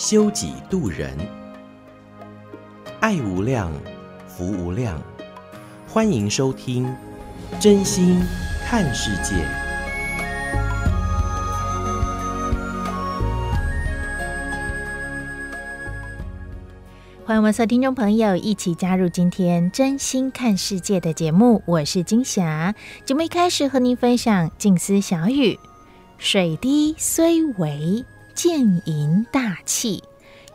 修己度人，爱无量，福无量。欢迎收听《真心看世界》。欢迎我们所有听众朋友一起加入今天《真心看世界》的节目，我是金霞。节目一开始和您分享静思小语：水滴虽微。渐盈大器，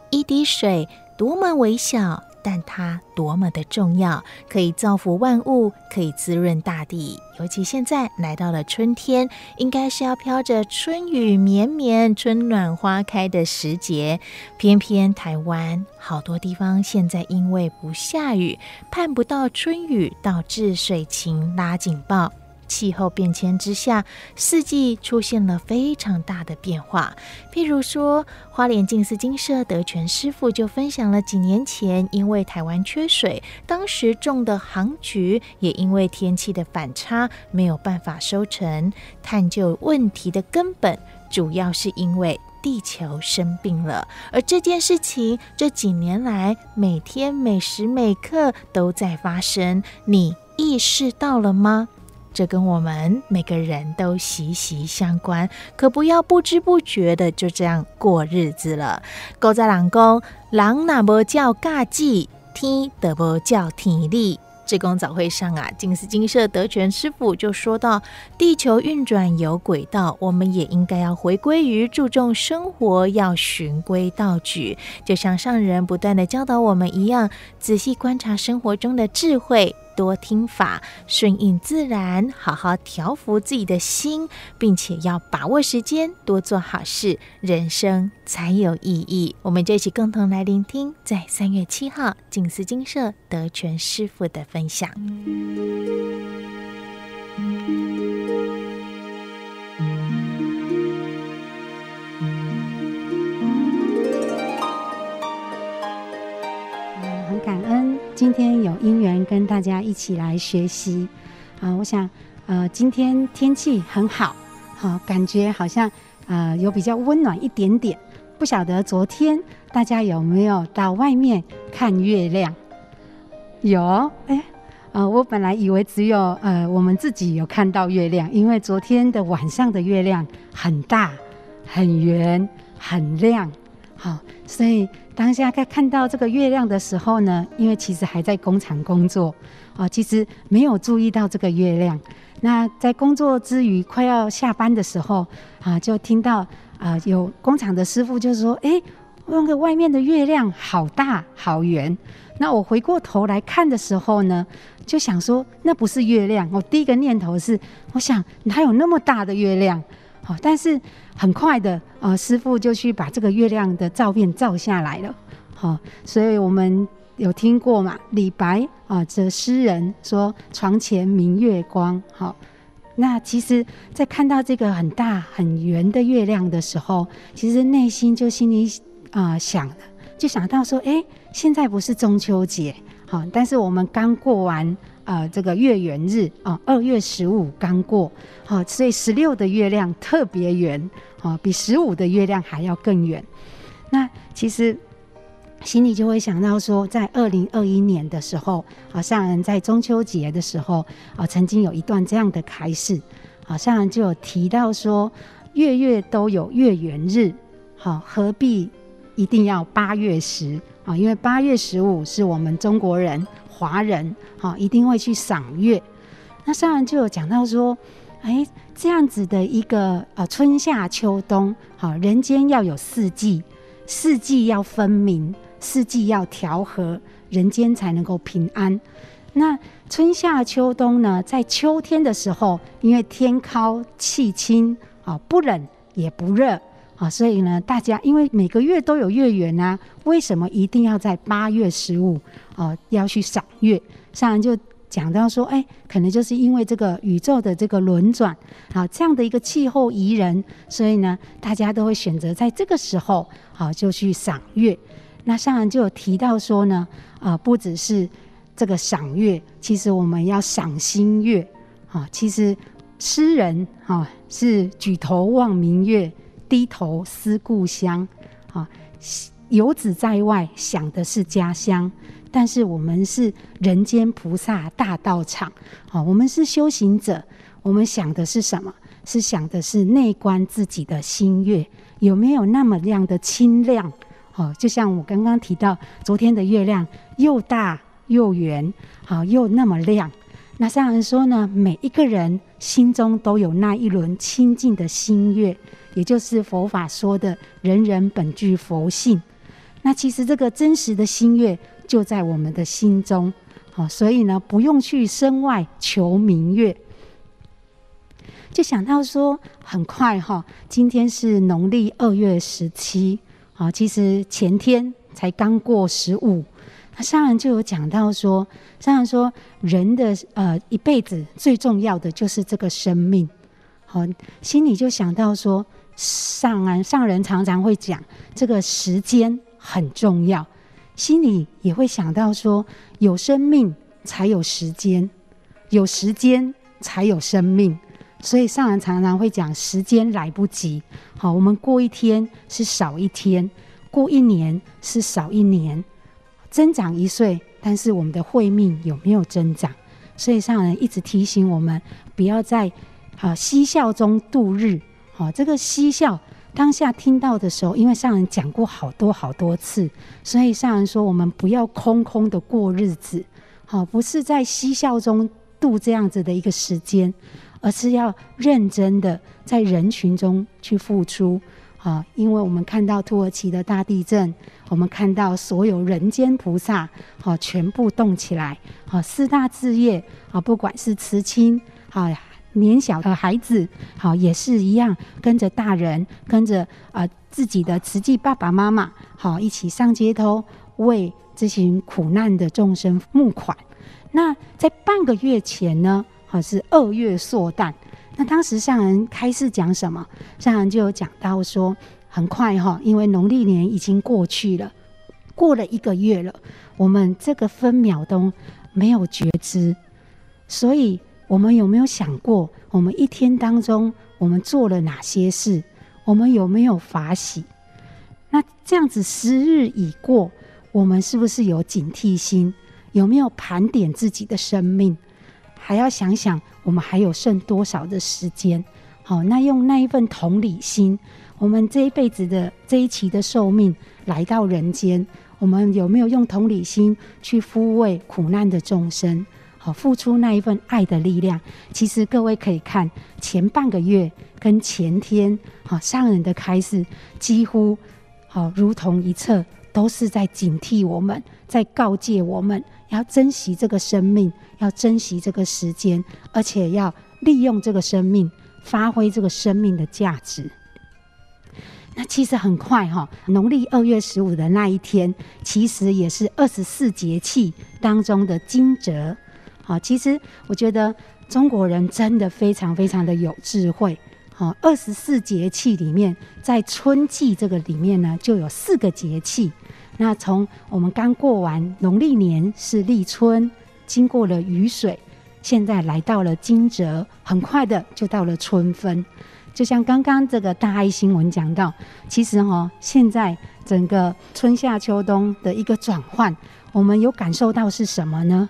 一滴水多么微小，但它多么的重要，可以造福万物，可以滋润大地。尤其现在来到了春天，应该是要飘着春雨绵绵、春暖花开的时节。偏偏台湾好多地方现在因为不下雨，盼不到春雨，导致水情拉警报。气候变迁之下，四季出现了非常大的变化。譬如说，花莲静思金舍德全师傅就分享了几年前，因为台湾缺水，当时种的杭菊也因为天气的反差没有办法收成。探究问题的根本，主要是因为地球生病了。而这件事情这几年来，每天每时每刻都在发生，你意识到了吗？这跟我们每个人都息息相关，可不要不知不觉的就这样过日子了。古早人讲，人若无照家己，天得不叫体力。志工早会上啊，金斯金舍德全师傅就说到，地球运转有轨道，我们也应该要回归于注重生活，要循规蹈矩，就像上人不断的教导我们一样，仔细观察生活中的智慧。多听法，顺应自然，好好调服自己的心，并且要把握时间，多做好事，人生才有意义。我们就一起共同来聆听，在三月七号静思精舍德全师傅的分享。今天有因缘跟大家一起来学习，啊、我想，呃，今天天气很好，好、感觉好像，呃，有比较温暖一点点。不晓得昨天大家有没有到外面看月亮？有，哎，呃，我本来以为只有呃我们自己有看到月亮，因为昨天的晚上的月亮很大、很圆、很亮，好，所以。当下在看到这个月亮的时候呢，因为其实还在工厂工作，啊，其实没有注意到这个月亮。那在工作之余，快要下班的时候，啊，就听到啊，有工厂的师傅就说：“哎，那个外面的月亮好大好圆。”那我回过头来看的时候呢，就想说那不是月亮。我第一个念头是，我想哪有那么大的月亮？好，但是很快的，呃，师傅就去把这个月亮的照片照下来了。好，所以我们有听过嘛？李白啊，这诗人说“床前明月光”。好，那其实，在看到这个很大很圆的月亮的时候，其实内心就心里啊想了，就想到说：哎，现在不是中秋节，好，但是我们刚过完。呃，这个月圆日啊，二月十五刚过，好，所以十六的月亮特别圆，啊，比十五的月亮还要更圆。那其实心里就会想到说，在二零二一年的时候，好像人在中秋节的时候啊，曾经有一段这样的开示，好像就有提到说，月月都有月圆日，好，何必一定要八月十啊？因为八月十五是我们中国人。华人哈一定会去赏月，那上人就有讲到说，哎，这样子的一个呃春夏秋冬，好，人间要有四季，四季要分明，四季要调和，人间才能够平安。那春夏秋冬呢，在秋天的时候，因为天高气清，啊，不冷也不热，啊，所以呢，大家因为每个月都有月圆啊，为什么一定要在八月十五啊要去赏月？上人就讲到说，哎，可能就是因为这个宇宙的这个轮转，啊，这样的一个气候宜人，所以呢，大家都会选择在这个时候，啊，就去赏月。那上人就有提到说呢，啊，不只是这个赏月，其实我们要赏新月，啊，其实诗人啊是举头望明月。低头思故乡，啊，游子在外想的是家乡，但是我们是人间菩萨大道场，啊，我们是修行者，我们想的是什么？是想的是内观自己的心月有没有那么亮的清亮？哦，就像我刚刚提到，昨天的月亮又大又圆，好，又那么亮。那上人说呢，每一个人心中都有那一轮清净的心月。也就是佛法说的“人人本具佛性”，那其实这个真实的心月就在我们的心中，好，所以呢，不用去身外求明月。就想到说，很快哈，今天是农历二月十七，好，其实前天才刚过十五。那上人就有讲到说，上人说，人的呃一辈子最重要的就是这个生命，好，心里就想到说。上人上人常常会讲，这个时间很重要，心里也会想到说，有生命才有时间，有时间才有生命，所以上人常常会讲，时间来不及。好，我们过一天是少一天，过一年是少一年，增长一岁，但是我们的慧命有没有增长？所以上人一直提醒我们，不要在啊嬉笑中度日。好，这个嬉笑当下听到的时候，因为上人讲过好多好多次，所以上人说我们不要空空的过日子，好，不是在嬉笑中度这样子的一个时间，而是要认真的在人群中去付出，好，因为我们看到土耳其的大地震，我们看到所有人间菩萨，好，全部动起来，好，四大志业，啊，不管是慈亲，好。年小的孩子，好，也是一样，跟着大人，跟着啊、自己的慈济爸爸妈妈，好，一起上街头为这群苦难的众生募款。那在半个月前呢，好，是二月硕旦。那当时上人开示讲什么？上人就有讲到说，很快哈，因为农历年已经过去了，过了一个月了，我们这个分秒都没有觉知，所以。我们有没有想过，我们一天当中我们做了哪些事？我们有没有法喜？那这样子时日已过，我们是不是有警惕心？有没有盘点自己的生命？还要想想我们还有剩多少的时间？好，那用那一份同理心，我们这一辈子的这一期的寿命来到人间，我们有没有用同理心去抚慰苦难的众生？好，付出那一份爱的力量。其实各位可以看前半个月跟前天，好上人的开示，几乎好如同一册，都是在警惕我们，在告诫我们要珍惜这个生命，要珍惜这个时间，而且要利用这个生命，发挥这个生命的价值。那其实很快哈，农历二月十五的那一天，其实也是二十四节气当中的惊蛰。好，其实我觉得中国人真的非常非常的有智慧。好，二十四节气里面，在春季这个里面呢，就有四个节气。那从我们刚过完农历年是立春，经过了雨水，现在来到了惊蛰，很快的就到了春分。就像刚刚这个大爱新闻讲到，其实哈，现在整个春夏秋冬的一个转换，我们有感受到是什么呢？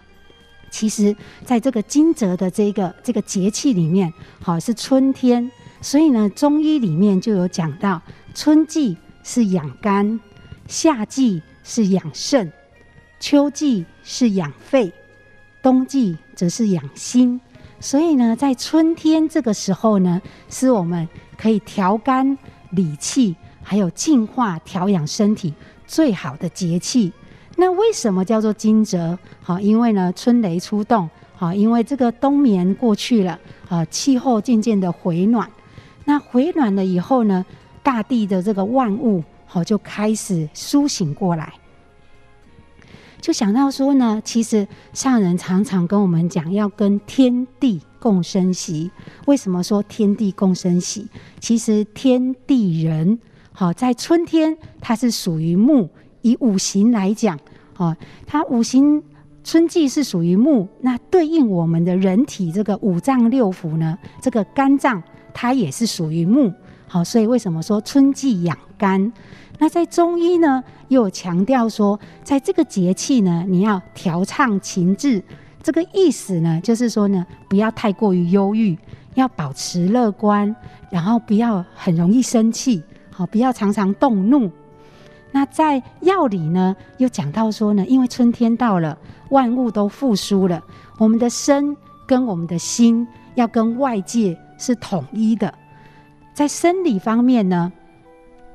其实，在这个惊蛰的这个这个节气里面，好是春天，所以呢，中医里面就有讲到，春季是养肝，夏季是养肾，秋季是养肺，冬季则是养心。所以呢，在春天这个时候呢，是我们可以调肝理气，还有净化调养身体最好的节气。那为什么叫做惊蛰？好，因为呢，春雷初动，好，因为这个冬眠过去了，啊，气候渐渐的回暖。那回暖了以后呢，大地的这个万物，好，就开始苏醒过来。就想到说呢，其实上人常常跟我们讲，要跟天地共生息。为什么说天地共生息？其实天地人，好，在春天它是属于木，以五行来讲，哦，它五行春季是属于木，那对应我们的人体这个五脏六腑呢，这个肝脏它也是属于木，好，所以为什么说春季养肝？那在中医呢，又强调说，在这个节气呢，你要调畅情志。这个意思呢，就是说呢，不要太过于忧郁，要保持乐观，然后不要很容易生气，好，不要常常动怒。那在药理呢，又讲到说呢，因为春天到了，万物都复苏了，我们的身跟我们的心要跟外界是统一的。在生理方面呢，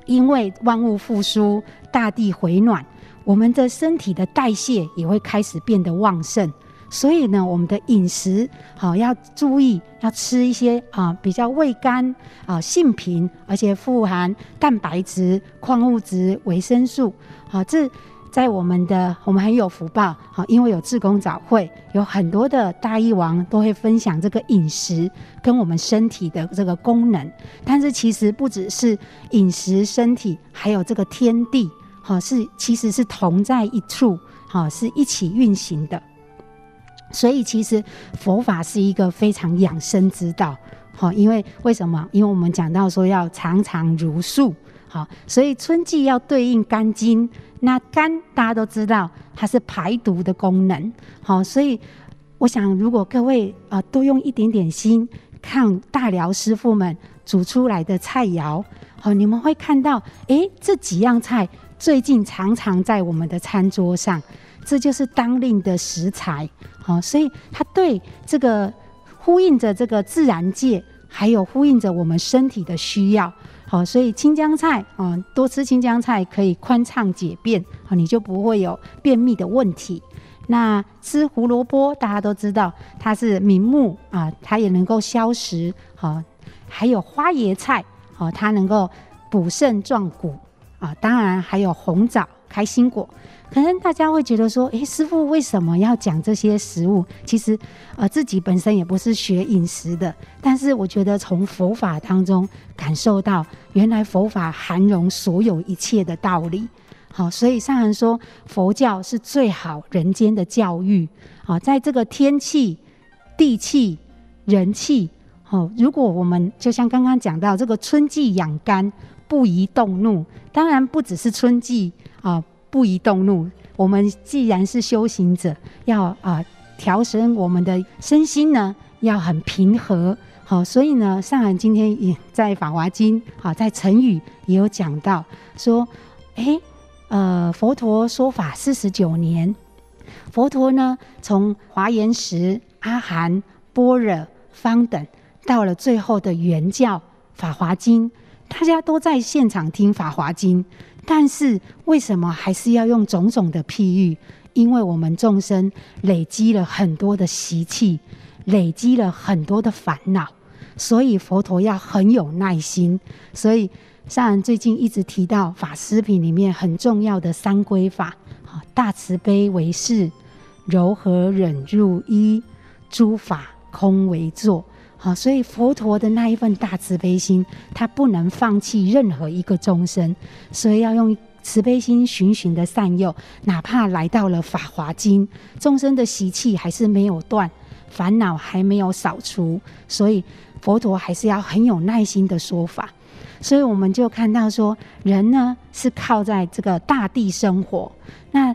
因为万物复苏，大地回暖，我们的身体的代谢也会开始变得旺盛。所以呢，我们的饮食好要注意，要吃一些啊比较味甘啊性平，而且富含蛋白质、矿物质、维生素。好，这在我们的我们很有福报。好，因为有志工早会，有很多的大医王都会分享这个饮食跟我们身体的这个功能。但是其实不只是饮食、身体，还有这个天地，好是其实是同在一处，好是一起运行的。所以，其实佛法是一个非常养生之道，好，因为为什么？因为我们讲到说要常常茹素，好，所以春季要对应肝经，那肝大家都知道它是排毒的功能，好，所以我想，如果各位啊多用一点点心，看大寮师傅们煮出来的菜肴，好，你们会看到，哎，这几样菜最近常常在我们的餐桌上。这就是当令的食材，好，所以它对这个呼应着这个自然界，还有呼应着我们身体的需要，好，所以青江菜啊，多吃青江菜可以宽畅解便，好，你就不会有便秘的问题。那吃胡萝卜，大家都知道它是明目啊，它也能够消食，好，还有花椰菜，好，它能够补肾壮骨啊，当然还有红枣、开心果。可能大家会觉得说，诶，师傅为什么要讲这些食物？其实，呃，自己本身也不是学饮食的，但是我觉得从佛法当中感受到，原来佛法含容所有一切的道理。好，所以上人说，佛教是最好人间的教育。好，在这个天气、地气、人气，好，如果我们就像刚刚讲到这个春季养肝，不宜动怒，当然不只是春季啊。不宜动怒。我们既然是修行者，要啊调身我们的身心呢，要很平和。好，所以呢，上人今天也在《法华经》好，在成语也有讲到说，诶，呃，佛陀说法四十九年，佛陀呢从华严时、阿含、般若、方等，到了最后的圆教《法华经》，大家都在现场听《法华经》。但是为什么还是要用种种的譬喻？因为我们众生累积了很多的习气，累积了很多的烦恼，所以佛陀要很有耐心。所以上人最近一直提到法师品里面很重要的三归法：大慈悲为事，柔和忍入一，诸法空为座。好，所以佛陀的那一份大慈悲心，他不能放弃任何一个众生，所以要用慈悲心循循的善诱，哪怕来到了法华经，众生的习气还是没有断，烦恼还没有扫除，所以佛陀还是要很有耐心的说法。所以我们就看到说，人呢是靠在这个大地生活，那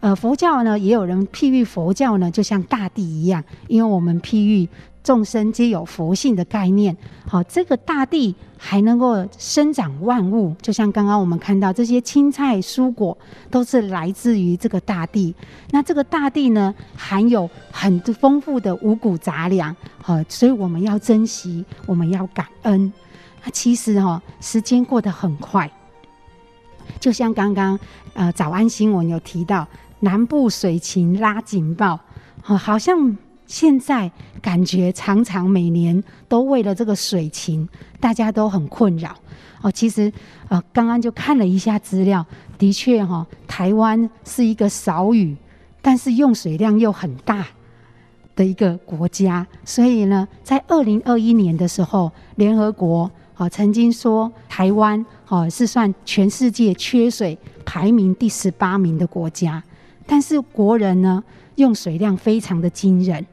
呃佛教呢也有人譬喻佛教呢就像大地一样，因为我们譬喻。众生皆有佛性的概念，好，这个大地还能够生长万物，就像刚刚我们看到这些青菜蔬果，都是来自于这个大地。那这个大地呢，含有很丰富的五谷杂粮，好，所以我们要珍惜，我们要感恩。那其实哈，时间过得很快，就像刚刚呃早安新闻有提到，南部水情拉警报，好，好像。现在感觉常常每年都为了这个水情，大家都很困扰。哦，其实呃，刚刚就看了一下资料，的确哈、哦，台湾是一个少雨，但是用水量又很大的一个国家。所以呢，在二零二一年的时候，联合国哦曾经说台湾哦是算全世界缺水排名第十八名的国家，但是国人呢用水量非常的惊人。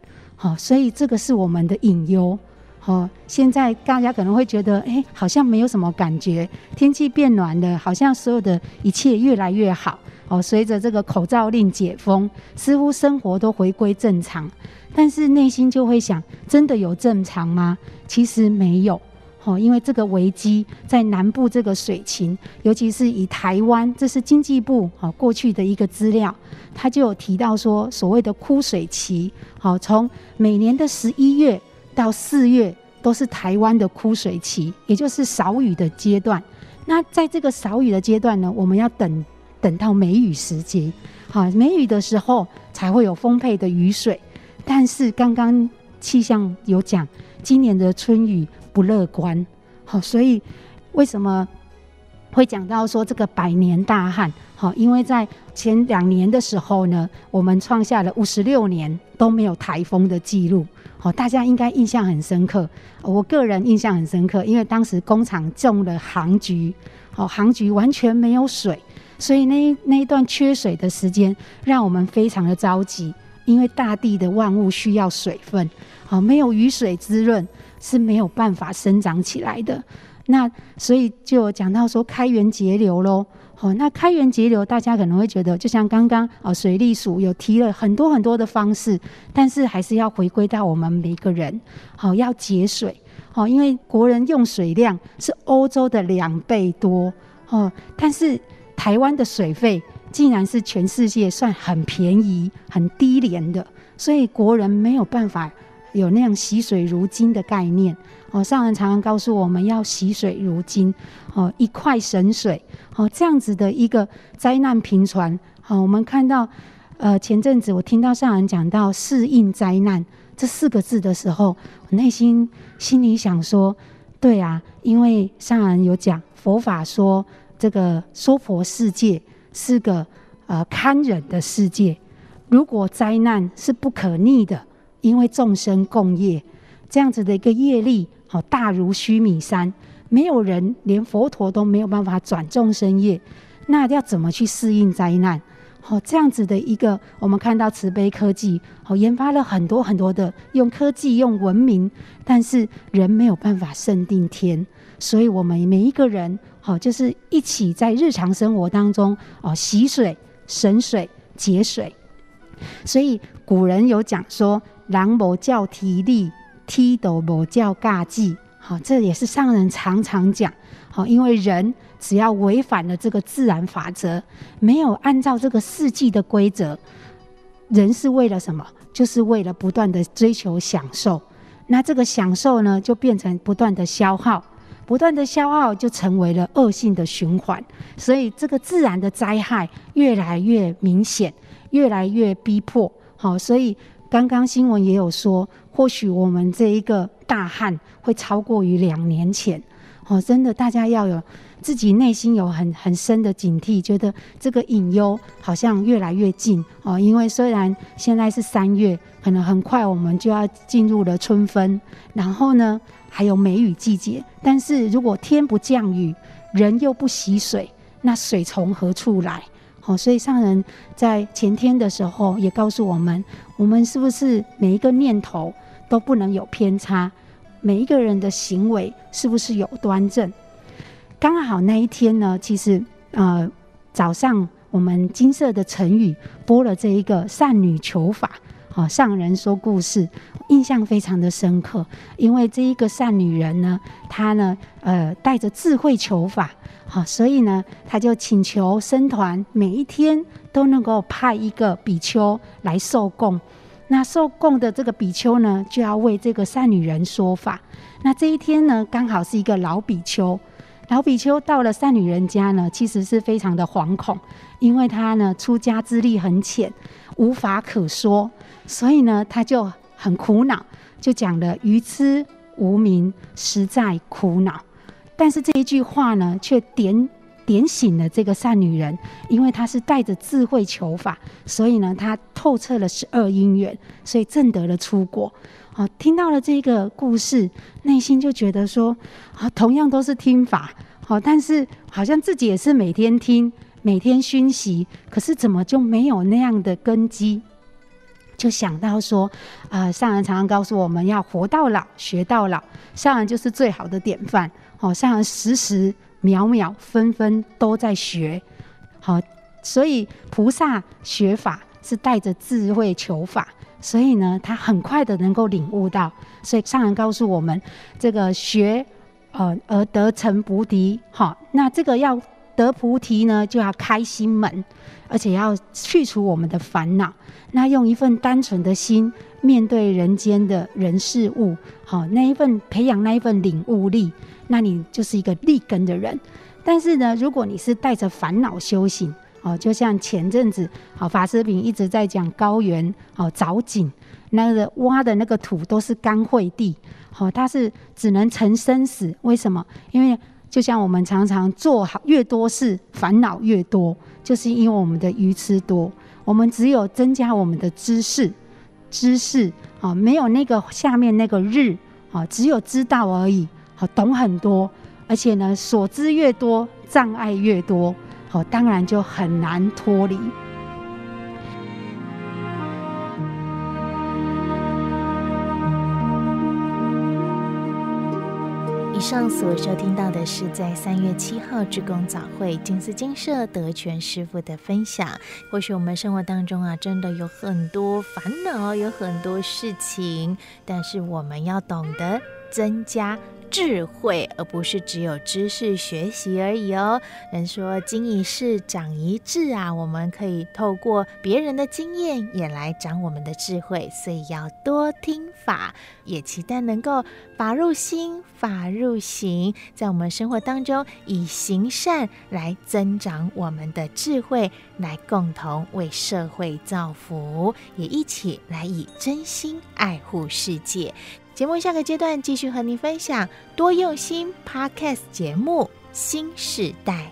哦，所以这个是我们的隐忧。哦，现在大家可能会觉得，哎，好像没有什么感觉，天气变暖了，好像所有的一切越来越好。哦，随着这个口罩令解封，似乎生活都回归正常，但是内心就会想，真的有正常吗？其实没有。哦，因为这个危机在南部这个水情，尤其是以台湾，这是经济部啊过去的一个资料，他就有提到说，所谓的枯水期，好，从每年的十一月到四月都是台湾的枯水期，也就是少雨的阶段。那在这个少雨的阶段呢，我们要等等到梅雨时节，好，梅雨的时候才会有丰沛的雨水。但是刚刚气象有讲，今年的春雨。不乐观，好，所以为什么会讲到说这个百年大旱？好，因为在前两年的时候呢，我们创下了五十六年都没有台风的记录。好，大家应该印象很深刻。我个人印象很深刻，因为当时工厂种了杭菊，好，杭菊完全没有水，所以那那一段缺水的时间，让我们非常的着急，因为大地的万物需要水分，好，没有雨水滋润。是没有办法生长起来的，那所以就讲到说开源节流喽。好，那开源节流，大家可能会觉得，就像刚刚啊水利署有提了很多很多的方式，但是还是要回归到我们每个人，好，要节水。好，因为国人用水量是欧洲的两倍多，哦，但是台湾的水费竟然是全世界算很便宜、很低廉的，所以国人没有办法。有那样惜水如金的概念哦，上人常常告诉我们要惜水如金哦，一块神水哦，这样子的一个灾难频传好，我们看到呃前阵子我听到上人讲到适应灾难这四个字的时候，我内心心里想说，对啊，因为上人有讲佛法说这个娑婆世界是个呃堪忍的世界，如果灾难是不可逆的。因为众生共业，这样子的一个业力，好大如须弥山，没有人连佛陀都没有办法转众生业，那要怎么去适应灾难？好，这样子的一个，我们看到慈悲科技，好研发了很多很多的用科技用文明，但是人没有办法胜定天，所以我们每一个人，好就是一起在日常生活当中，哦洗水、省水、节水，所以古人有讲说。人无照天理，天都无照家纪。好，这也是上人常常讲。好，因为人只要违反了这个自然法则，没有按照这个四季的规则，人是为了什么？就是为了不断的追求享受。那这个享受呢，就变成不断的消耗，不断的消耗就成为了恶性的循环。所以，这个自然的灾害越来越明显，越来越逼迫。好，所以。刚刚新闻也有说，或许我们这一个大旱会超过于两年前，哦，真的，大家要有自己内心有很很深的警惕，觉得这个隐忧好像越来越近哦。因为虽然现在是三月，可能很快我们就要进入了春分，然后呢还有梅雨季节，但是如果天不降雨，人又不惜水，那水从何处来？好，所以上人在前天的时候也告诉我们，我们是不是每一个念头都不能有偏差，每一个人的行为是不是有端正？刚好那一天呢，其实呃早上我们金色的成语播了这一个善女求法，好，上人说故事，印象非常的深刻，因为这一个善女人呢，她呢呃带着智慧求法。好，所以呢，她就请求僧团每一天都能够派一个比丘来受供。那受供的这个比丘呢，就要为这个善女人说法。那这一天呢，刚好是一个老比丘。老比丘到了善女人家呢，其实是非常的惶恐，因为他呢出家资历很浅，无法可说，所以呢，他就很苦恼，就讲了愚痴无明，实在苦恼。但是这一句话呢，却点点醒了这个善女人，因为她是带着智慧求法，所以呢，她透彻了十二因缘，所以证得了初果。好，听到了这个故事，内心就觉得说，啊，同样都是听法，好，但是好像自己也是每天听，每天熏习，可是怎么就没有那样的根基？就想到说，啊，上人常常告诉我们要活到老，学到老，上人就是最好的典范。好，上人时时秒秒分分都在学，好，所以菩萨学法是带着智慧求法，所以呢，他很快的能够领悟到。所以上人告诉我们，这个学，呃，而得成菩提，好，那这个要。得菩提呢，就要开心门，而且要去除我们的烦恼。那用一份单纯的心面对人间的人事物，好，那一份培养那一份领悟力，那你就是一个立根的人。但是呢，如果你是带着烦恼修行，哦，就像前阵子，好，法师品一直在讲高原，哦，凿井，那个挖的那个土都是干秽地，好，它是只能成生死。为什么？因为就像我们常常做好越多事，烦恼越多，就是因为我们的愚痴多。我们只有增加我们的知识，知识啊，没有那个下面那个日啊，只有知道而已。好，懂很多，而且呢，所知越多，障碍越多，好，当然就很难脱离。以上所收听到的是在三月七号志工早会金丝金舍德全师傅的分享。或许我们生活当中啊，真的有很多烦恼，有很多事情，但是我们要懂得增加。智慧，而不是只有知识学习而已哦。人说经一事长一智啊，我们可以透过别人的经验也来长我们的智慧，所以要多听法，也期待能够法入心，法入行，在我们生活当中以行善来增长我们的智慧，来共同为社会造福，也一起来以真心爱护世界。节目下个阶段继续和您分享多用心 Podcast 节目新时代。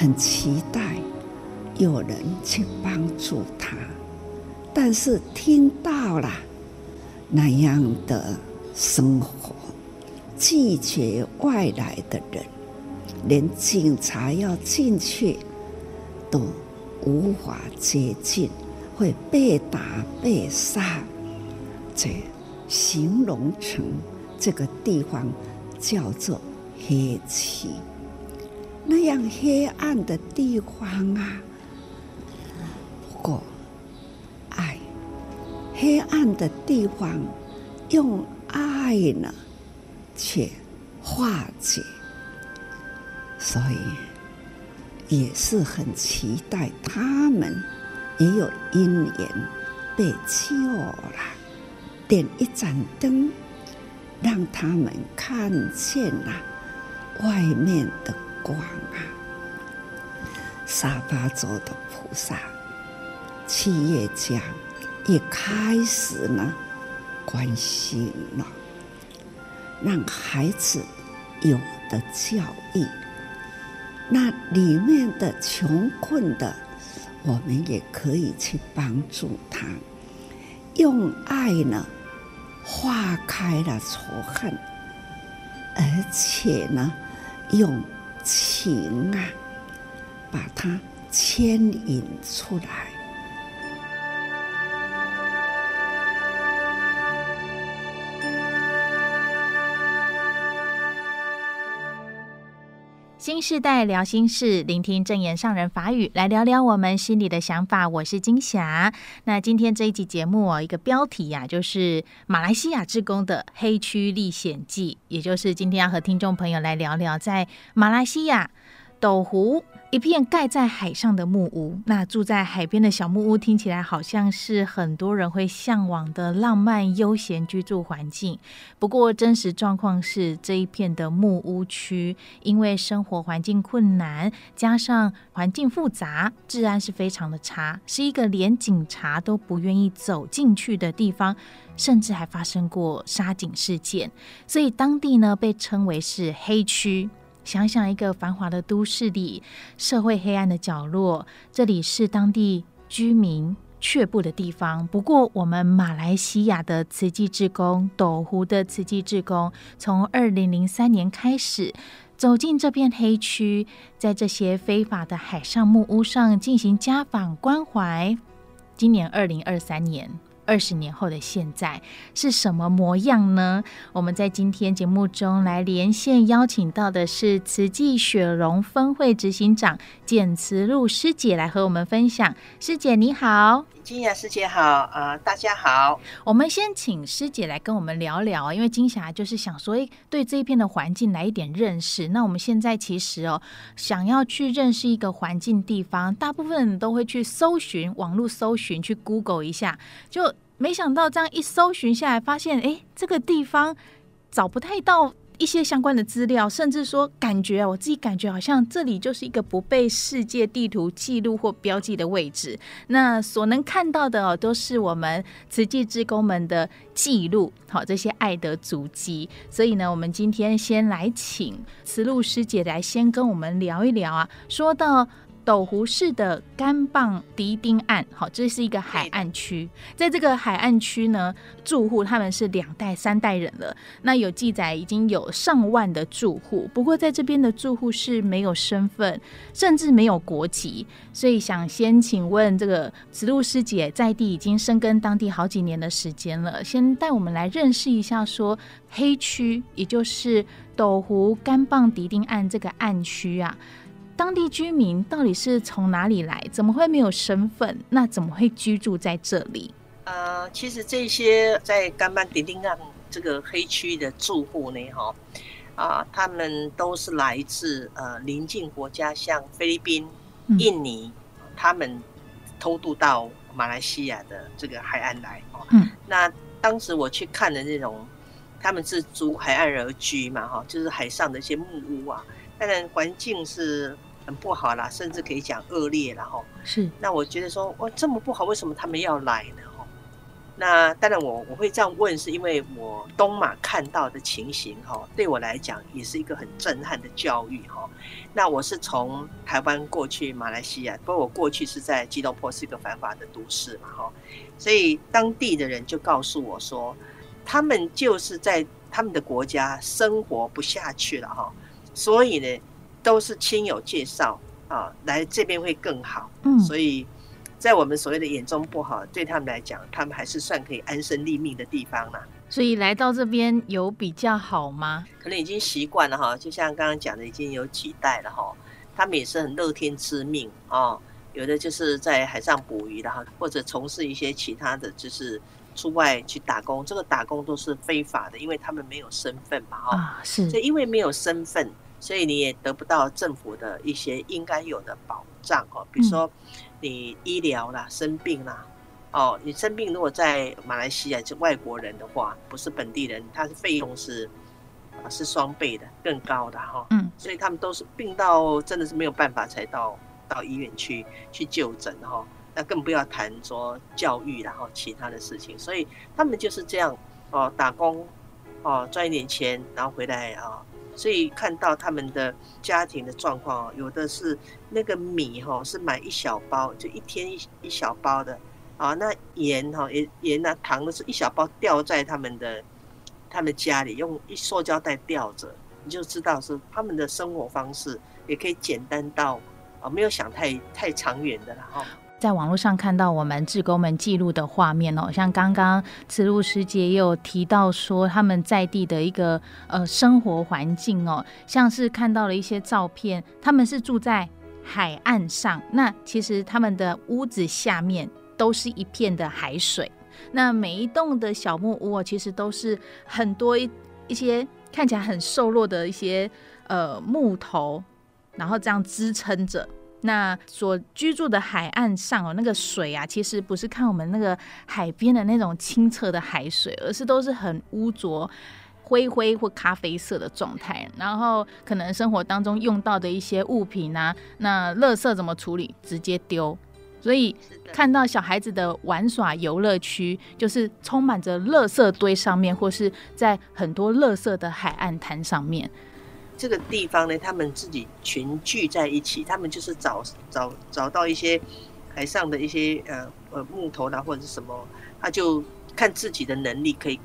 很期待有人去帮助他，但是听到了那样的生活，拒绝外来的人，连警察要进去都无法接近，会被打被杀，这形容成这个地方叫做。黑漆，那样黑暗的地方啊！不过，爱，黑暗的地方，用爱呢，去化解。所以，也是很期待他们也有因缘被救了，点一盏灯，让他们看见了。外面的广啊，沙巴州的菩萨、企业家也开始呢关心了，让孩子有的教育。那里面的穷困的，我们也可以去帮助他，用爱呢化开了仇恨，而且呢。用情啊，把它牵引出来。新时代聊心事，聆听证言上人法语，来聊聊我们心里的想法。我是金霞。那今天这一集节目哦，一个标题呀、就是马来西亚志工的黑区历险记，也就是今天要和听众朋友来聊聊，在马来西亚斗湖。一片盖在海上的木屋，那住在海边的小木屋听起来好像是很多人会向往的浪漫悠闲居住环境。不过，真实状况是这一片的木屋区，因为生活环境困难，加上环境复杂，治安是非常的差，是一个连警察都不愿意走进去的地方，甚至还发生过杀警事件，所以当地呢被称为是黑区。想想一个繁华的都市里，社会黑暗的角落，这里是当地居民却步的地方。不过，我们马来西亚的慈济志工，斗湖的慈济志工，从二零零三年开始走进这片黑区，在这些非法的海上木屋上进行家访关怀。今年二零二三年。二十年后的现在是什么模样呢？我们在今天节目中来连线邀请到的是慈济雪融分会执行长简慈露师姐来和我们分享。师姐你好，金霞师姐好，呃，大家好。我们先请师姐来跟我们聊聊，因为金霞就是想说，诶，对这一片的环境来一点认识。那我们现在其实哦，想要去认识一个环境地方，大部分人都会去搜寻网络搜寻，去 Google 一下，就。没想到这样一搜寻下来，发现哎，这个地方找不太到一些相关的资料，甚至说感觉我自己感觉好像这里就是一个不被世界地图记录或标记的位置。那所能看到的哦，都是我们慈济志工们的记录，好，这些爱的足迹。所以呢，我们今天先来请慈露师姐来先跟我们聊一聊啊，说到。斗湖市的甘棒迪丁岸，好，这是一个海岸区。在这个海岸区呢，住户他们是两代、三代人了。那有记载已经有上万的住户，不过在这边的住户是没有身份，甚至没有国籍。所以想先请问这个子路师姐，在地已经深耕当地好几年的时间了，先带我们来认识一下，说黑区，也就是斗湖甘棒迪丁岸这个岸区啊。当地居民到底是从哪里来？怎么会没有身份？那怎么会居住在这里？呃，其实这些在甘班迪丁岸这个黑区的住户呢，哈啊，他们都是来自呃邻近国家，像菲律宾、印尼，嗯、他们偷渡到马来西亚的这个海岸来。嗯，那当时我去看的那种，他们是逐海岸而居嘛，哈，就是海上的一些木屋啊，当然环境是。很不好啦，甚至可以讲恶劣了哈。是，那我觉得说，哇，这么不好，为什么他们要来呢？哈，那当然我，我我会这样问，是因为我东马看到的情形哈，对我来讲也是一个很震撼的教育哈。那我是从台湾过去马来西亚，不过我过去是在吉隆坡，是一个繁华的都市嘛哈，所以当地的人就告诉我说，他们就是在他们的国家生活不下去了哈，所以呢，都是亲友介绍啊，来这边会更好，嗯，所以。在我们所谓的眼中不好，对他们来讲，他们还是算可以安身立命的地方啦。所以来到这边有比较好吗？可能已经习惯了哈，就像刚刚讲的，已经有几代了哈。他们也是很乐天知命啊，有的就是在海上捕鱼的哈，或者从事一些其他的就是出外去打工。这个打工都是非法的，因为他们没有身份嘛哈。啊，是。所以因为没有身份，所以你也得不到政府的一些应该有的保障哦，比如说。嗯你医疗啦，生病啦，哦，你生病如果在马来西亚是外国人的话，不是本地人，他的费用是啊是双倍的，更高的哈。嗯，所以他们都是病到真的是没有办法才到到医院去去就诊哈。那更不要谈说教育然后其他的事情，所以他们就是这样哦，打工哦赚一点钱，然后回来啊。所以看到他们的家庭的状况哦，有的是那个米哈是买一小包，就一天一一小包的啊。那盐哈盐盐啊糖的是一小包吊在他们的他们家里，用一塑胶袋吊着，你就知道是他们的生活方式也可以简单到啊，没有想太太长远的了哈。在网络上看到我们志工们记录的画面哦，像刚刚慈露师姐也有提到说他们在地的一个呃生活环境哦，像是看到了一些照片，他们是住在海岸上，那其实他们的屋子下面都是一片的海水，那每一栋的小木屋其实都是很多一一些看起来很瘦弱的一些呃木头，然后这样支撑着。那所居住的海岸上哦，那个水啊，其实不是看我们那个海边的那种清澈的海水，而是都是很污浊、灰灰或咖啡色的状态。然后可能生活当中用到的一些物品啊，那垃圾怎么处理？直接丢。所以看到小孩子的玩耍游乐区，就是充满着垃圾堆上面，或是在很多垃圾的海岸滩上面。这个地方呢，他们自己群聚在一起，他们就是找找找到一些海上的一些呃呃木头啦，或者是什么，他就看自己的能力可以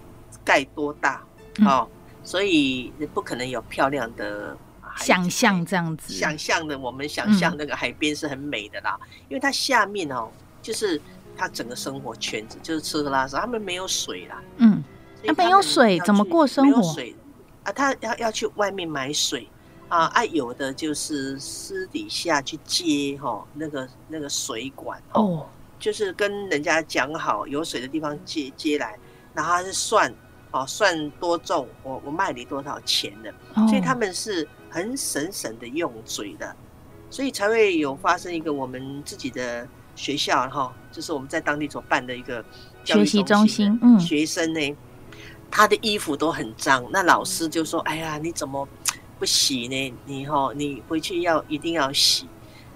盖多大哦，所以不可能有漂亮的想象这样子。想象的，我们想象那个海边是很美的啦，因为它下面哦，就是它整个生活圈子就是吃喝拉撒，他们没有水啦，嗯，他没有水怎么过生活？啊，他要要去外面买水啊，啊，有的就是私底下去接哈、哦，那个那个水管哦，oh. 就是跟人家讲好有水的地方接接来，然后他是算哦，算多重，我我卖你多少钱的，oh. 所以他们是很省省的用嘴的，所以才会有发生一个我们自己的学校哈、哦，就是我们在当地所办的一个学习中心，嗯，学生呢。他的衣服都很脏，那老师就说：“哎呀，你怎么 不洗呢？你哈，你回去要一定要洗。”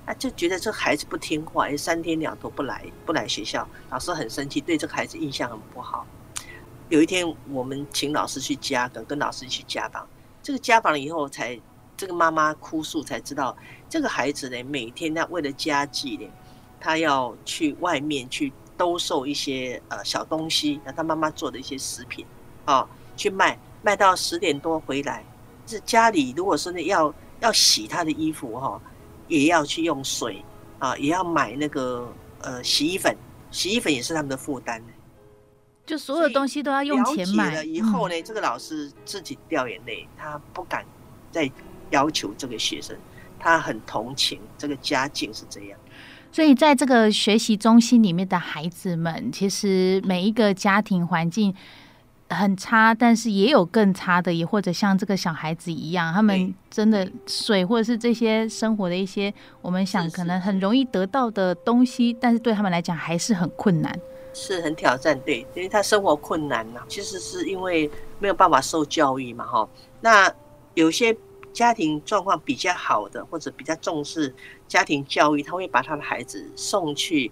啊，就觉得这孩子不听话，三天两头不来不来学校，老师很生气，对这个孩子印象很不好。有一天，我们请老师去家访，跟老师去家访。这个家访以后才，这个妈妈哭诉，才知道这个孩子呢，每天他为了家计呢，他要去外面去兜售一些呃小东西，那他妈妈做的一些食品。哦，去卖卖到十点多回来，是家里如果说呢要要洗他的衣服哈、哦，也要去用水啊，也要买那个呃洗衣粉，洗衣粉也是他们的负担。就所有东西都要用钱买了以后呢，嗯、这个老师自己掉眼泪，他不敢再要求这个学生，他很同情这个家境是这样。所以在这个学习中心里面的孩子们，其实每一个家庭环境。很差，但是也有更差的，也或者像这个小孩子一样，他们真的水或者是这些生活的一些，我们想可能很容易得到的东西，但是对他们来讲还是很困难，是很挑战。对，因为他生活困难呐，其实是因为没有办法受教育嘛，哈。那有些家庭状况比较好的，或者比较重视家庭教育，他会把他的孩子送去，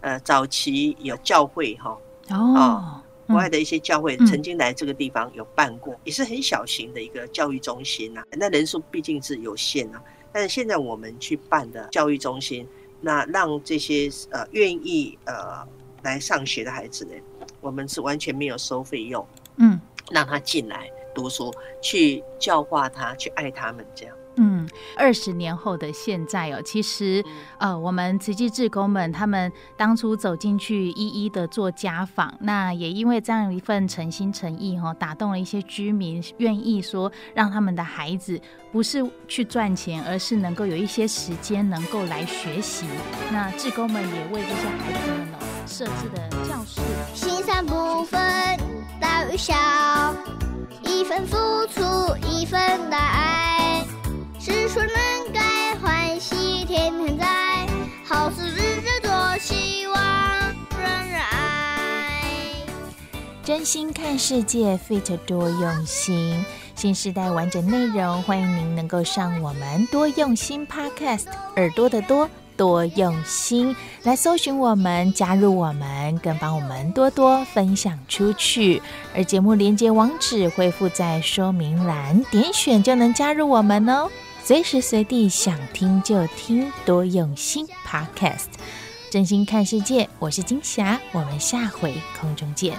呃，早期有教会哈。哦，国外的一些教会曾经来这个地方有办过，也是很小型的一个教育中心呐。那人数毕竟是有限啊，但是现在我们去办的教育中心，那让这些呃愿意呃来上学的孩子呢，我们是完全没有收费用，嗯，让他进来读书，去教化他，去爱他们这样。嗯，二十年后的现在哦，其实呃，我们慈济志工们他们当初走进去，一一的做家访，那也因为这样一份诚心诚意哈，打动了一些居民，愿意说让他们的孩子不是去赚钱，而是能够有一些时间能够来学习。那志工们也为这些孩子们哦设置的教室，心善不分大与小，一份付出一份爱。是说能该欢喜天天在，好事日日多，希望人人爱。真心看世界，Fit 多用心。新时代完整内容，欢迎您能够上我们多用心 Podcast，耳朵的多。多用心来搜寻我们，加入我们，更帮我们多多分享出去。而节目连接网址会附在说明栏，点选就能加入我们哦。随时随地想听就听，多用心 Podcast，真心看世界。我是金霞，我们下回空中见。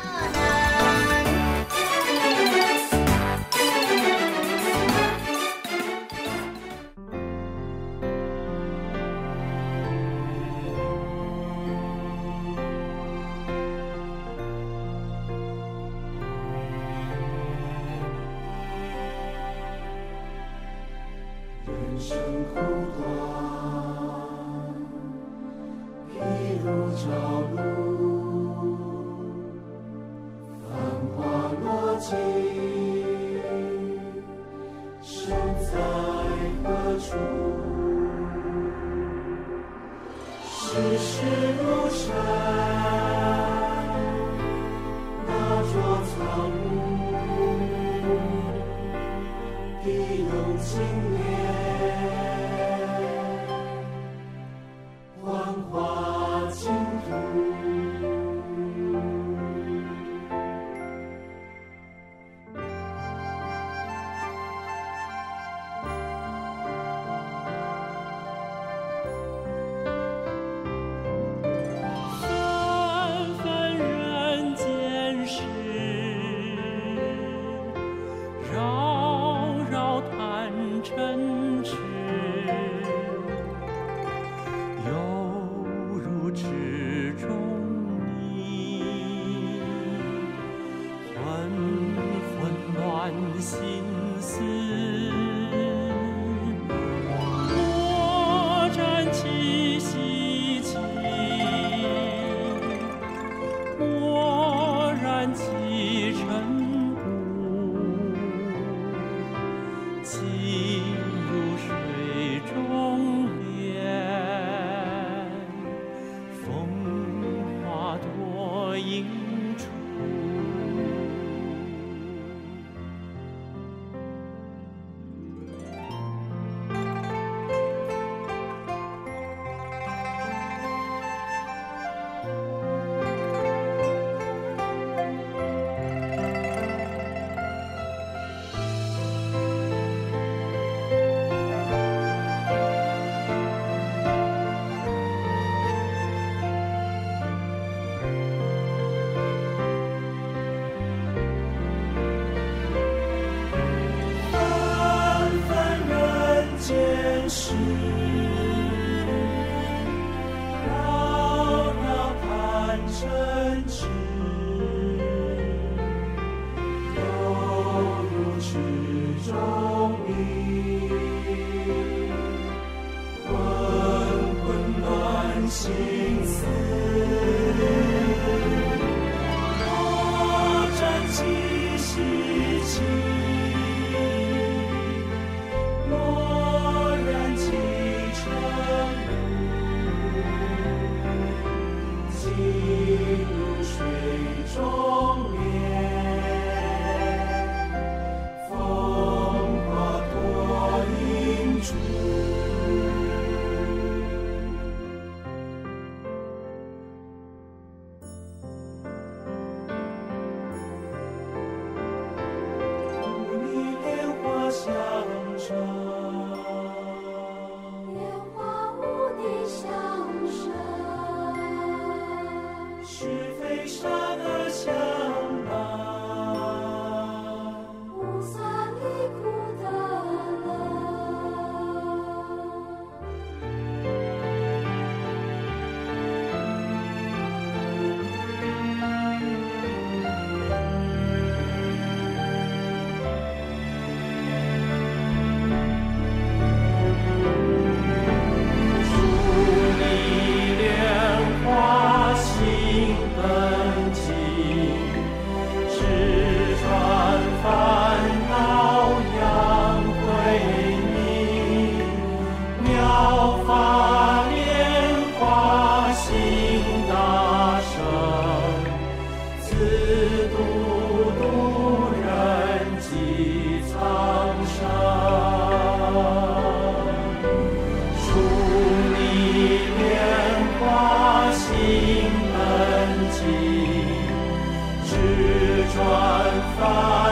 far.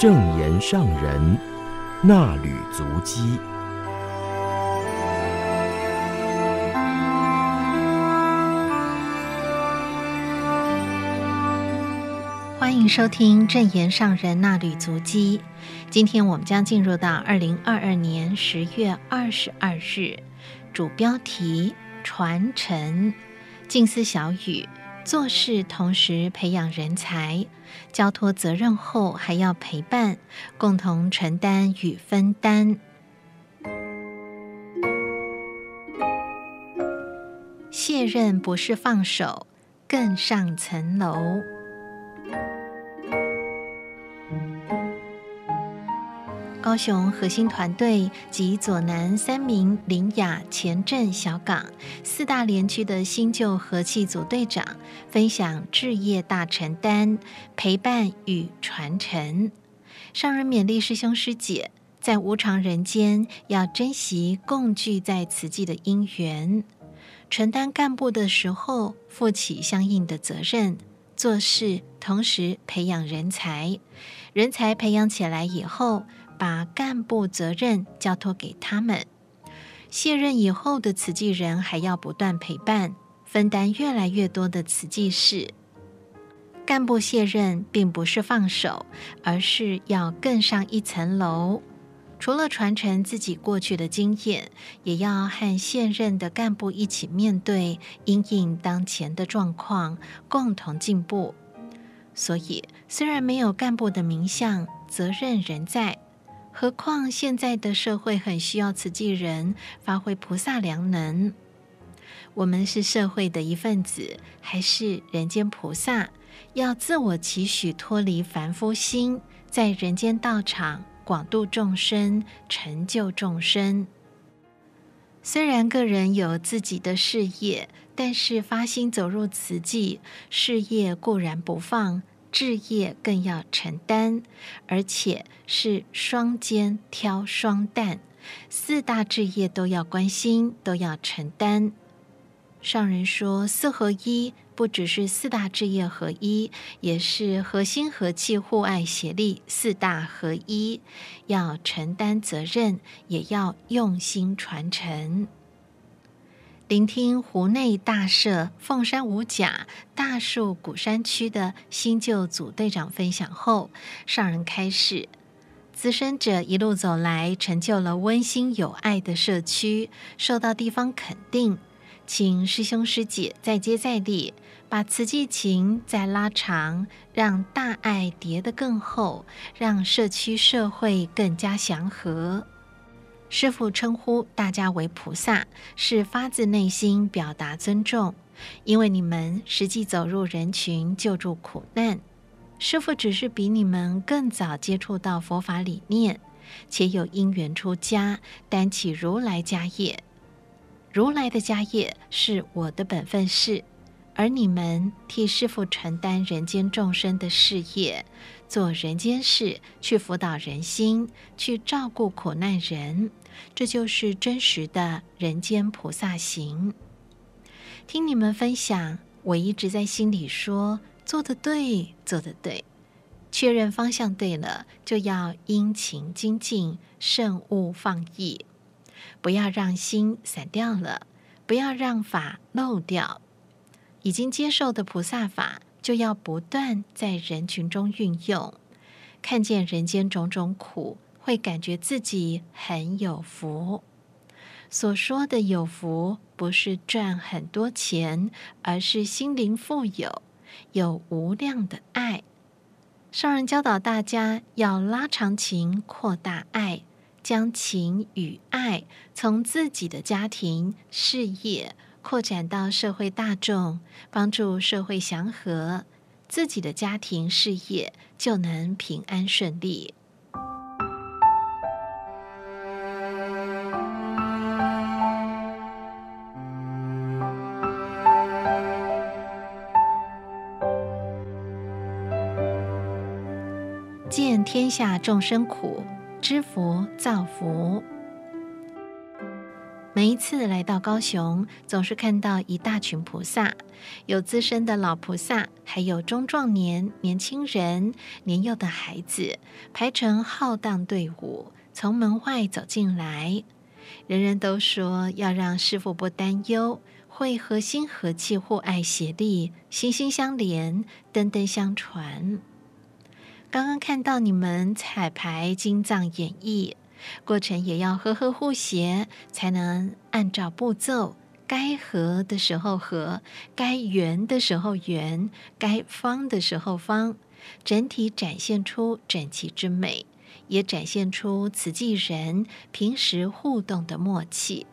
正言上人那履足迹，欢迎收听正言上人那履足迹。今天我们将进入到二零二二年十月二十二日，主标题传承静思小语。做事同时培养人才，交托责任后还要陪伴，共同承担与分担。卸任不是放手，更上层楼。高雄核心团队及左南三名林雅前镇小港四大连区的新旧和气组队长分享置业大承担，陪伴与传承。上人勉励师兄师姐，在无常人间要珍惜共聚在此际的因缘，承担干部的时候负起相应的责任，做事同时培养人才，人才培养起来以后。把干部责任交托给他们，卸任以后的慈济人还要不断陪伴，分担越来越多的慈济事。干部卸任并不是放手，而是要更上一层楼。除了传承自己过去的经验，也要和现任的干部一起面对因应当前的状况，共同进步。所以，虽然没有干部的名相，责任仍在。何况现在的社会很需要慈济人发挥菩萨良能。我们是社会的一份子，还是人间菩萨？要自我期许，脱离凡夫心，在人间道场广度众生，成就众生。虽然个人有自己的事业，但是发心走入慈济，事业固然不放。置业更要承担，而且是双肩挑双担，四大置业都要关心，都要承担。上人说四合一，不只是四大置业合一，也是和心和气互爱协力，四大合一，要承担责任，也要用心传承。聆听湖内大社凤山五甲大树鼓山区的新旧组队长分享后，上人开示：资深者一路走来，成就了温馨有爱的社区，受到地方肯定，请师兄师姐再接再厉，把慈济情再拉长，让大爱叠得更厚，让社区社会更加祥和。师父称呼大家为菩萨，是发自内心表达尊重，因为你们实际走入人群，救助苦难。师父只是比你们更早接触到佛法理念，且有因缘出家，担起如来家业。如来的家业是我的本分事，而你们替师父承担人间众生的事业，做人间事，去辅导人心，去照顾苦难人。这就是真实的人间菩萨行。听你们分享，我一直在心里说：做得对，做得对。确认方向对了，就要殷勤精进，慎勿放逸，不要让心散掉了，不要让法漏掉。已经接受的菩萨法，就要不断在人群中运用，看见人间种种苦。会感觉自己很有福。所说的有福，不是赚很多钱，而是心灵富有，有无量的爱。上人教导大家要拉长情，扩大爱，将情与爱从自己的家庭、事业扩展到社会大众，帮助社会祥和，自己的家庭事业就能平安顺利。见天下众生苦，知福造福。每一次来到高雄，总是看到一大群菩萨，有资深的老菩萨，还有中壮年、年轻人、年幼的孩子，排成浩荡队伍，从门外走进来。人人都说要让师父不担忧，会和心和气、互爱协力、心心相连、灯灯相传。刚刚看到你们彩排金藏演绎过程，也要和和互协，才能按照步骤，该合的时候合，该圆的时候圆，该方的时候方，整体展现出整齐之美，也展现出慈济人平时互动的默契。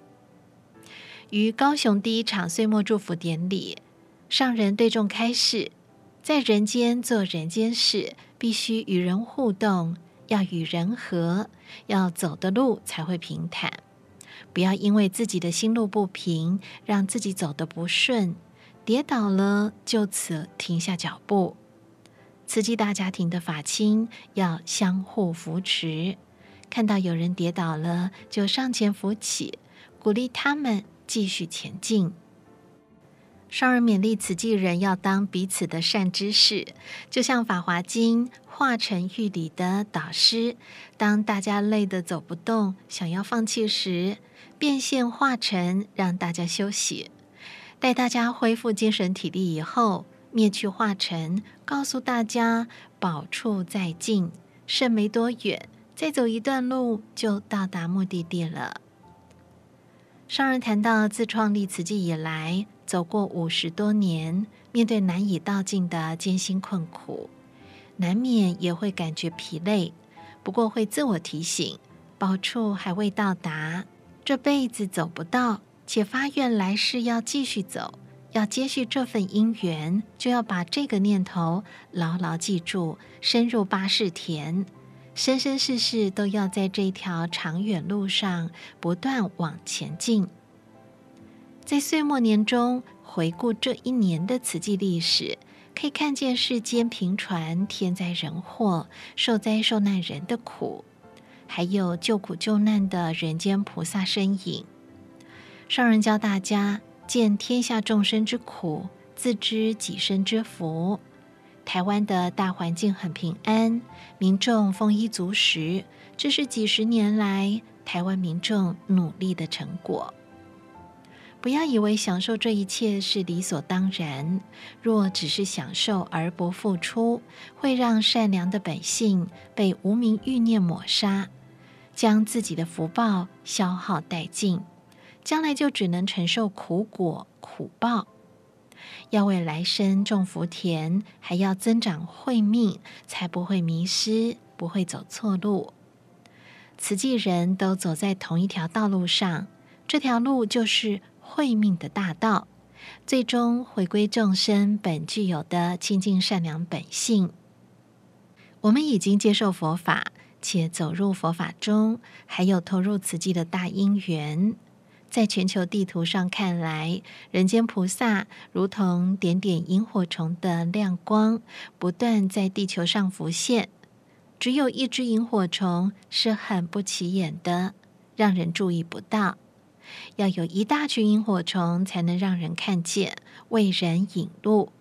于高雄第一场岁末祝福典礼，上人对众开示。在人间做人间事，必须与人互动，要与人和，要走的路才会平坦。不要因为自己的心路不平，让自己走得不顺，跌倒了就此停下脚步。慈济大家庭的法亲要相互扶持，看到有人跌倒了，就上前扶起，鼓励他们继续前进。商人勉励慈济人要当彼此的善知识，就像《法华经》化城喻里的导师，当大家累得走不动，想要放弃时，变现化城，让大家休息，待大家恢复精神体力以后，灭去化城，告诉大家宝处在近，剩没多远，再走一段路就到达目的地了。商人谈到自创立慈济以来，走过五十多年，面对难以道尽的艰辛困苦，难免也会感觉疲累。不过会自我提醒，宝处还未到达，这辈子走不到，且发愿来世要继续走，要接续这份因缘，就要把这个念头牢牢记住，深入八识田，生生世世都要在这条长远路上不断往前进。在岁末年终回顾这一年的慈济历史，可以看见世间频传天灾人祸、受灾受难人的苦，还有救苦救难的人间菩萨身影。上人教大家见天下众生之苦，自知己身之福。台湾的大环境很平安，民众丰衣足食，这是几十年来台湾民众努力的成果。不要以为享受这一切是理所当然，若只是享受而不付出，会让善良的本性被无明欲念抹杀，将自己的福报消耗殆尽，将来就只能承受苦果苦报。要为来生种福田，还要增长慧命，才不会迷失，不会走错路。慈济人都走在同一条道路上，这条路就是。慧命的大道，最终回归众生本具有的清净善良本性。我们已经接受佛法，且走入佛法中，还有投入慈济的大因缘。在全球地图上看来，人间菩萨如同点点萤火虫的亮光，不断在地球上浮现。只有一只萤火虫是很不起眼的，让人注意不到。要有一大群萤火虫，才能让人看见，为人引路。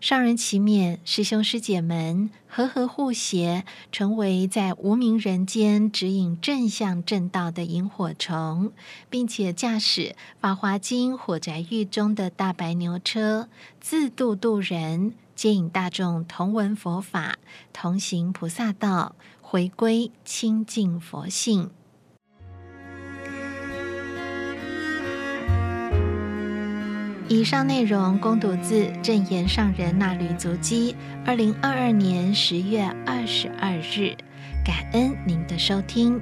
上人祈勉师兄师姐们和和互协，成为在无明人间指引正向正道的萤火虫，并且驾驶《法华经》火宅狱中的大白牛车，自度度人，接引大众同闻佛法，同行菩萨道，回归清净佛性。以上内容供读自正言上人衲履足迹，二零二二年十月二十二日，感恩您的收听。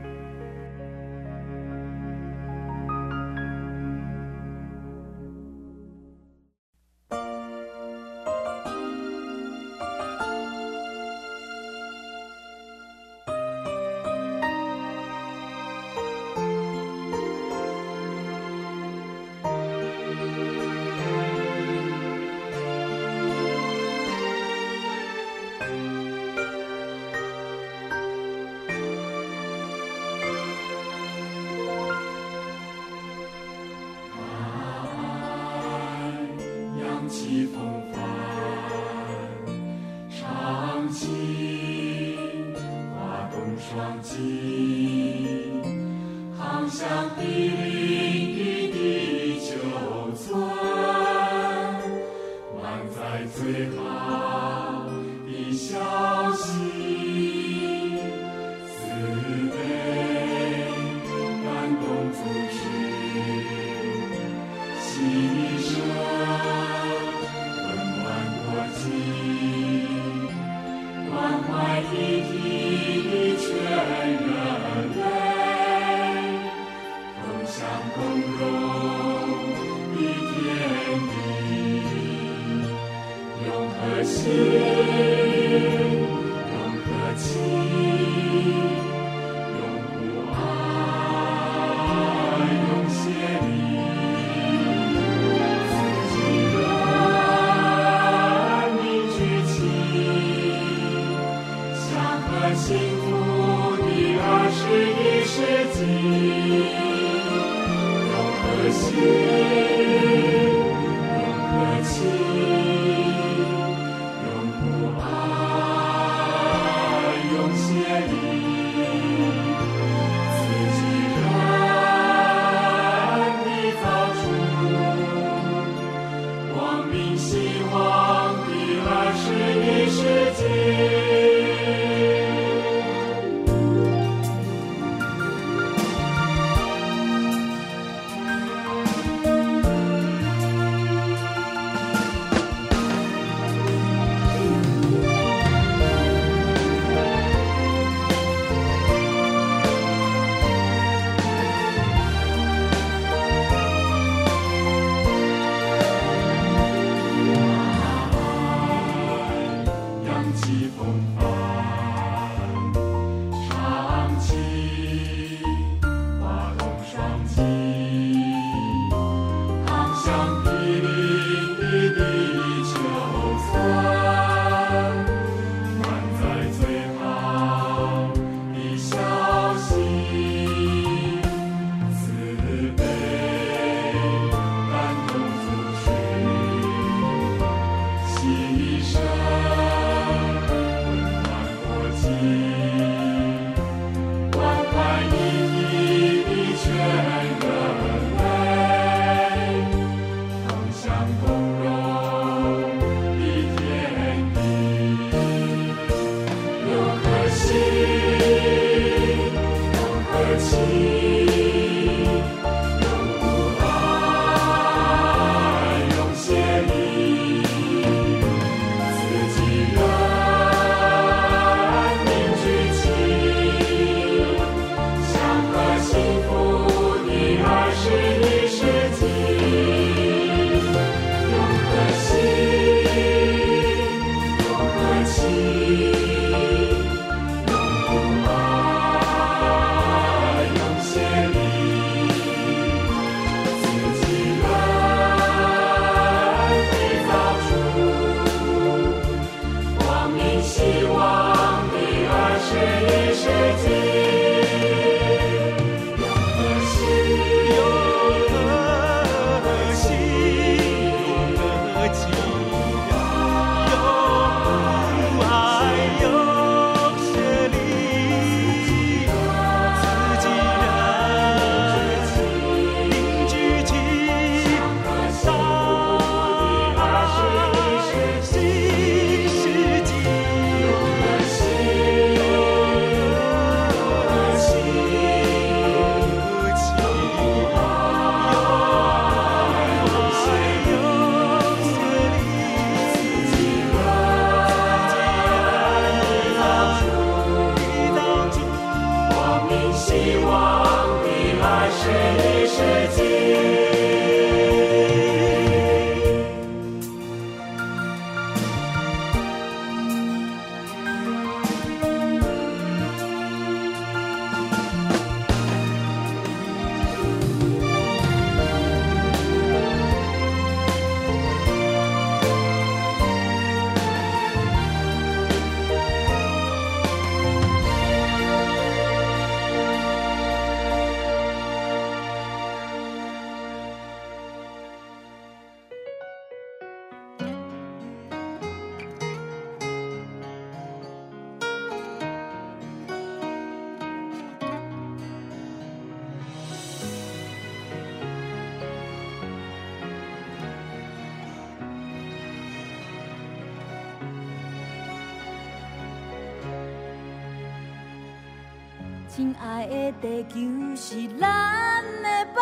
的地球是咱的宝，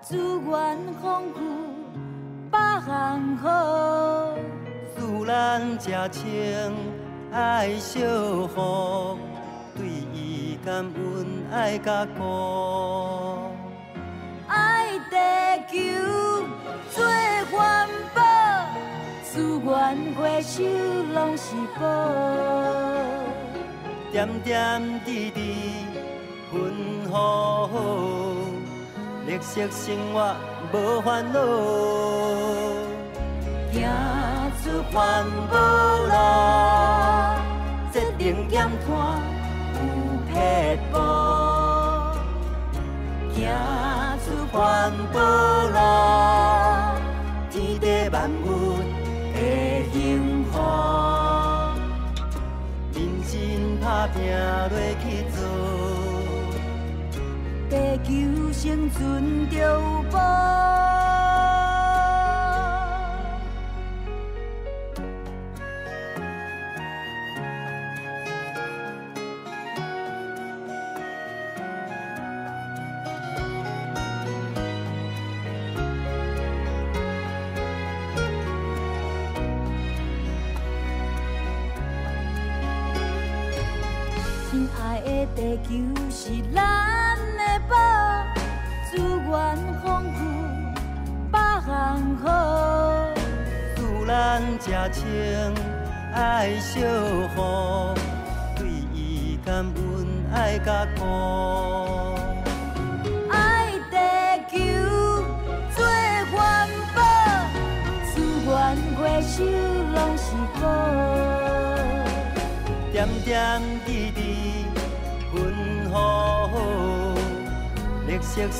资源丰富，百项好。自然真情爱惜护，对伊感恩爱甲顾。爱地球做环保，资源回收拢是宝。点点好好，绿色生活无烦恼。行出环保路，责任减碳有撇步。行出环保路，天地万物会幸福。打拼落去求生存着无。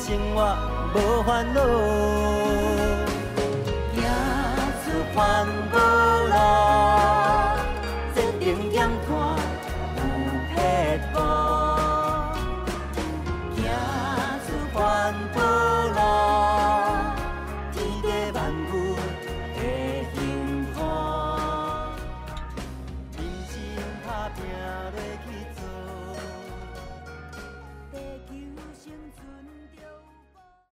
生活无烦恼，